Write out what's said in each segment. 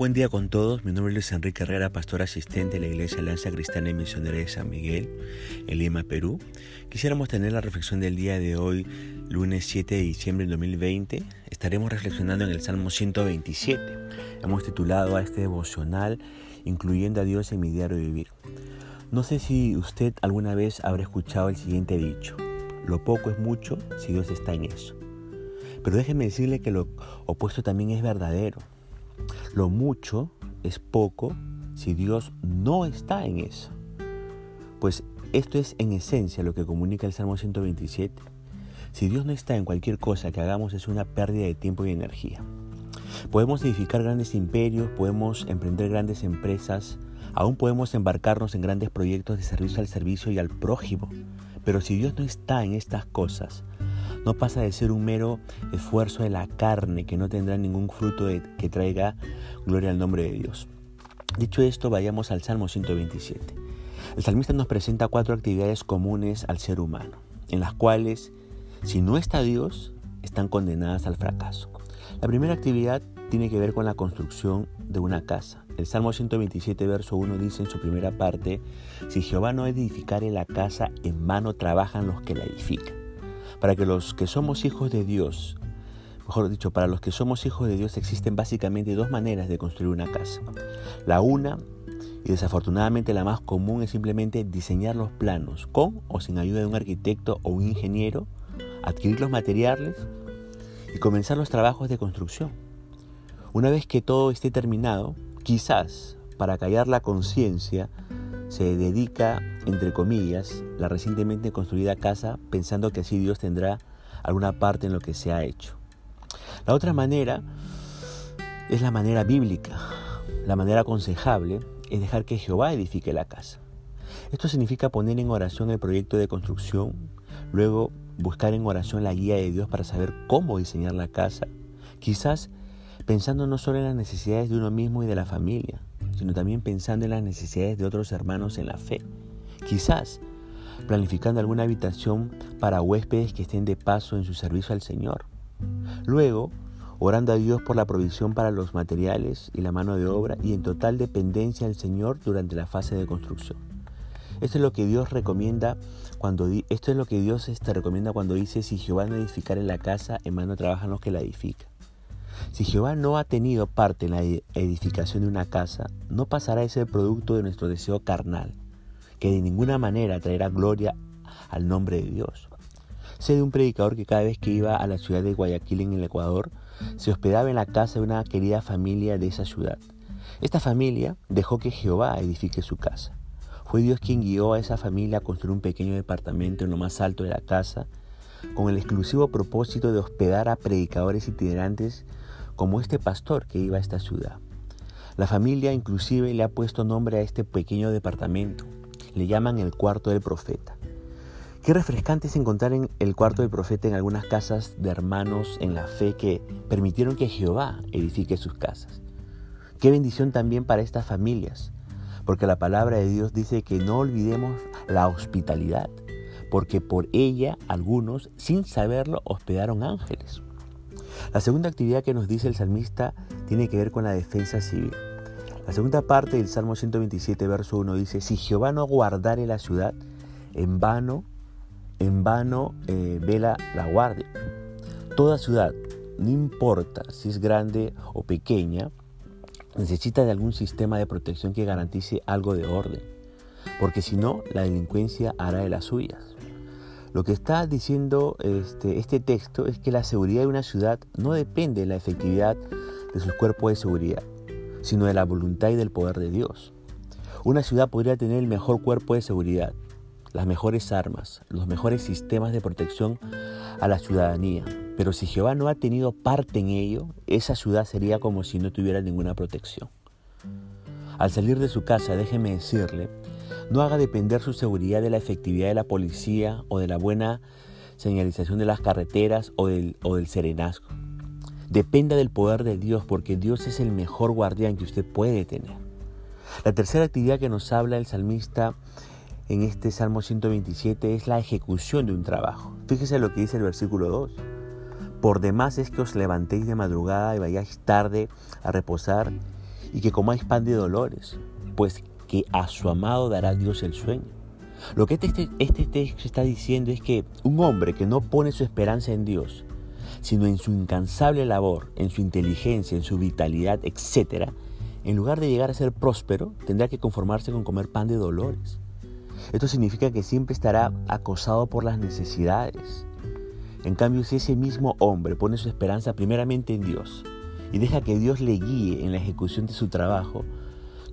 Buen día con todos, mi nombre es Enrique Herrera, pastor asistente de la Iglesia Alianza Cristiana y Misionera de San Miguel, en Lima, Perú. Quisiéramos tener la reflexión del día de hoy, lunes 7 de diciembre del 2020. Estaremos reflexionando en el Salmo 127. Hemos titulado a este devocional, Incluyendo a Dios en mi diario de vivir. No sé si usted alguna vez habrá escuchado el siguiente dicho, lo poco es mucho si Dios está en eso. Pero déjeme decirle que lo opuesto también es verdadero. Lo mucho es poco si Dios no está en eso. Pues esto es en esencia lo que comunica el Salmo 127. Si Dios no está en cualquier cosa que hagamos es una pérdida de tiempo y energía. Podemos edificar grandes imperios, podemos emprender grandes empresas, aún podemos embarcarnos en grandes proyectos de servicio al servicio y al prójimo. Pero si Dios no está en estas cosas, no pasa de ser un mero esfuerzo de la carne que no tendrá ningún fruto que traiga gloria al nombre de Dios. Dicho esto, vayamos al Salmo 127. El salmista nos presenta cuatro actividades comunes al ser humano, en las cuales, si no está Dios, están condenadas al fracaso. La primera actividad tiene que ver con la construcción de una casa. El Salmo 127, verso 1 dice en su primera parte, si Jehová no edificare la casa, en vano trabajan los que la edifican. Para que los que somos hijos de Dios, mejor dicho, para los que somos hijos de Dios existen básicamente dos maneras de construir una casa. La una, y desafortunadamente la más común, es simplemente diseñar los planos con o sin ayuda de un arquitecto o un ingeniero, adquirir los materiales y comenzar los trabajos de construcción. Una vez que todo esté terminado, quizás para callar la conciencia, se dedica, entre comillas, la recientemente construida casa pensando que así Dios tendrá alguna parte en lo que se ha hecho. La otra manera es la manera bíblica. La manera aconsejable es dejar que Jehová edifique la casa. Esto significa poner en oración el proyecto de construcción, luego buscar en oración la guía de Dios para saber cómo diseñar la casa, quizás pensando no solo en las necesidades de uno mismo y de la familia, sino también pensando en las necesidades de otros hermanos en la fe. Quizás planificando alguna habitación para huéspedes que estén de paso en su servicio al Señor. Luego, orando a Dios por la provisión para los materiales y la mano de obra y en total dependencia del Señor durante la fase de construcción. Esto es lo que Dios recomienda cuando esto es lo que Dios te este, recomienda cuando dice si Jehová no edificare la casa, en mano trabajan los que la edifican. Si Jehová no ha tenido parte en la edificación de una casa, no pasará ese producto de nuestro deseo carnal, que de ninguna manera traerá gloria al nombre de Dios. Sé de un predicador que cada vez que iba a la ciudad de Guayaquil en el Ecuador, se hospedaba en la casa de una querida familia de esa ciudad. Esta familia dejó que Jehová edifique su casa. Fue Dios quien guió a esa familia a construir un pequeño departamento en lo más alto de la casa, con el exclusivo propósito de hospedar a predicadores itinerantes como este pastor que iba a esta ciudad. La familia inclusive le ha puesto nombre a este pequeño departamento. Le llaman el cuarto del profeta. Qué refrescante es encontrar en el cuarto del profeta en algunas casas de hermanos en la fe que permitieron que Jehová edifique sus casas. Qué bendición también para estas familias, porque la palabra de Dios dice que no olvidemos la hospitalidad, porque por ella algunos, sin saberlo, hospedaron ángeles. La segunda actividad que nos dice el salmista tiene que ver con la defensa civil. La segunda parte del Salmo 127, verso 1 dice, si Jehová no guardare la ciudad, en vano, en vano eh, vela la guardia. Toda ciudad, no importa si es grande o pequeña, necesita de algún sistema de protección que garantice algo de orden, porque si no, la delincuencia hará de las suyas. Lo que está diciendo este, este, texto es que la seguridad de una ciudad no depende de la efectividad de sus cuerpos de seguridad, sino de la voluntad y del poder de Dios. Una ciudad podría tener el mejor cuerpo de seguridad, las mejores armas, los mejores sistemas de protección a la ciudadanía, pero si Jehová no ha tenido parte en ello, esa ciudad sería como si no tuviera ninguna protección. Al salir de su casa, déjeme decirle no haga depender su seguridad de la efectividad de la policía o de la buena señalización de las carreteras o del, o del serenazgo. Dependa del poder de Dios porque Dios es el mejor guardián que usted puede tener. La tercera actividad que nos habla el salmista en este Salmo 127 es la ejecución de un trabajo. Fíjese lo que dice el versículo 2. Por demás es que os levantéis de madrugada y vayáis tarde a reposar y que comáis pan de dolores, pues que a su amado dará Dios el sueño. Lo que este, este texto está diciendo es que un hombre que no pone su esperanza en Dios, sino en su incansable labor, en su inteligencia, en su vitalidad, etc., en lugar de llegar a ser próspero, tendrá que conformarse con comer pan de dolores. Esto significa que siempre estará acosado por las necesidades. En cambio, si ese mismo hombre pone su esperanza primeramente en Dios y deja que Dios le guíe en la ejecución de su trabajo,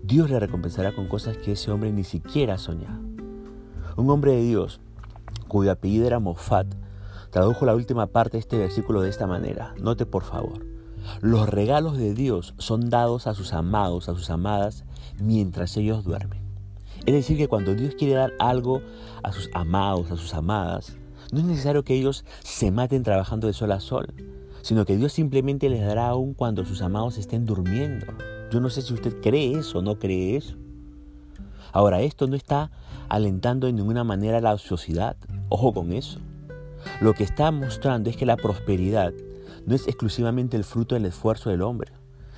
Dios le recompensará con cosas que ese hombre ni siquiera ha soñado. Un hombre de Dios, cuyo apellido era Mofat, tradujo la última parte de este versículo de esta manera. Note por favor. Los regalos de Dios son dados a sus amados, a sus amadas, mientras ellos duermen. Es decir, que cuando Dios quiere dar algo a sus amados, a sus amadas, no es necesario que ellos se maten trabajando de sol a sol, sino que Dios simplemente les dará aún cuando sus amados estén durmiendo. Yo no sé si usted cree eso o no cree eso. Ahora, esto no está alentando de ninguna manera la ociosidad. Ojo con eso. Lo que está mostrando es que la prosperidad no es exclusivamente el fruto del esfuerzo del hombre,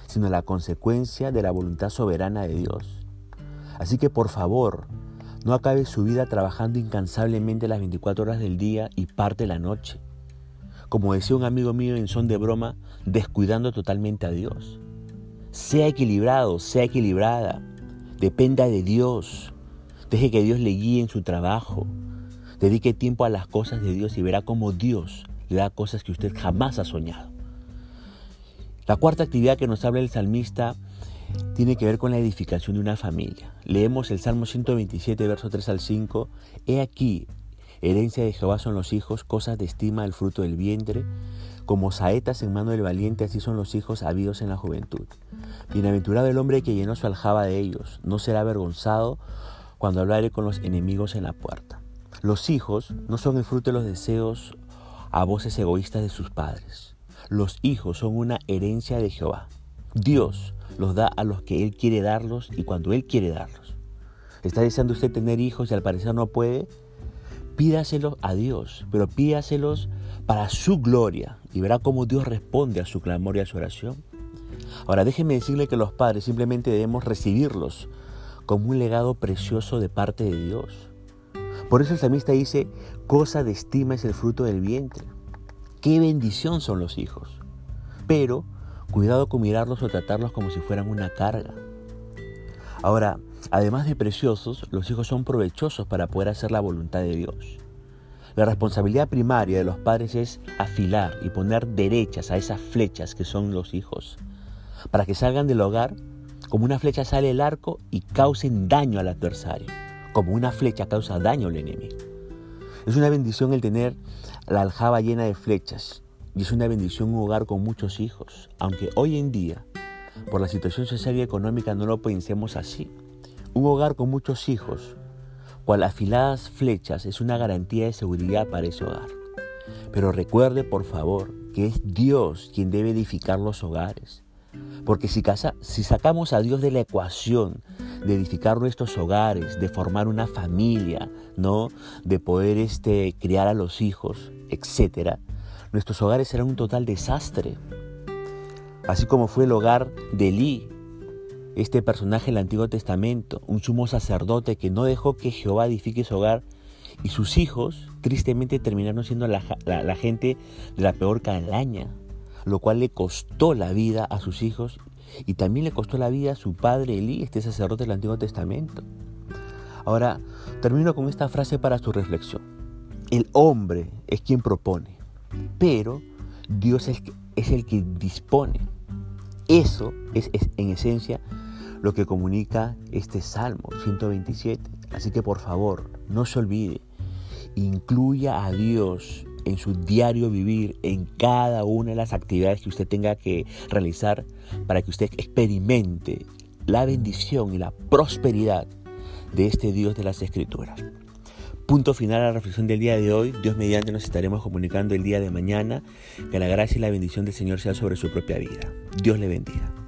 sino la consecuencia de la voluntad soberana de Dios. Así que por favor, no acabe su vida trabajando incansablemente las 24 horas del día y parte de la noche. Como decía un amigo mío en son de broma, descuidando totalmente a Dios. Sea equilibrado, sea equilibrada. Dependa de Dios. Deje que Dios le guíe en su trabajo. Dedique tiempo a las cosas de Dios y verá cómo Dios le da cosas que usted jamás ha soñado. La cuarta actividad que nos habla el salmista tiene que ver con la edificación de una familia. Leemos el Salmo 127, verso 3 al 5. He aquí, herencia de Jehová son los hijos, cosas de estima el fruto del vientre. Como saetas en mano del valiente, así son los hijos habidos en la juventud. Bienaventurado el hombre que llenó su aljaba de ellos, no será avergonzado cuando hablare con los enemigos en la puerta. Los hijos no son el fruto de los deseos a voces egoístas de sus padres. Los hijos son una herencia de Jehová. Dios los da a los que Él quiere darlos y cuando Él quiere darlos. ¿Está deseando usted tener hijos y al parecer no puede? Pídaselos a Dios, pero pídaselos para su gloria y verá cómo Dios responde a su clamor y a su oración. Ahora déjeme decirle que los padres simplemente debemos recibirlos como un legado precioso de parte de Dios. Por eso el salmista dice, cosa de estima es el fruto del vientre. Qué bendición son los hijos. Pero cuidado con mirarlos o tratarlos como si fueran una carga. Ahora, además de preciosos, los hijos son provechosos para poder hacer la voluntad de Dios. La responsabilidad primaria de los padres es afilar y poner derechas a esas flechas que son los hijos, para que salgan del hogar como una flecha sale el arco y causen daño al adversario como una flecha causa daño al enemigo. Es una bendición el tener la aljaba llena de flechas y es una bendición un hogar con muchos hijos, aunque hoy en día, por la situación social y económica, no lo pensemos así. Un hogar con muchos hijos, cual afiladas flechas, es una garantía de seguridad para ese hogar. Pero recuerde, por favor, que es Dios quien debe edificar los hogares. Porque si, si sacamos a Dios de la ecuación de edificar nuestros hogares, de formar una familia, ¿no? De poder este, criar a los hijos, etc. Nuestros hogares serán un total desastre. Así como fue el hogar de Elí, este personaje del Antiguo Testamento, un sumo sacerdote que no dejó que Jehová edifique su hogar y sus hijos tristemente terminaron siendo la, gente de la peor calaña, lo cual le costó la vida a sus hijos y también le costó la vida a su padre Elí, este sacerdote del Antiguo Testamento. Ahora, termino con esta frase para su reflexión. El hombre es quien propone, pero Dios es, es el que dispone. Eso es, es en esencia lo que comunica este Salmo 127. Así que por favor, no se olvide, incluya a Dios en su diario vivir, en cada una de las actividades que usted tenga que realizar para que usted experimente la bendición y la prosperidad de este Dios de las Escrituras. Punto final a la reflexión del día de hoy. Dios mediante nos estaremos comunicando el día de mañana. Que la gracia y la bendición del Señor sea sobre su propia vida. Dios le bendiga.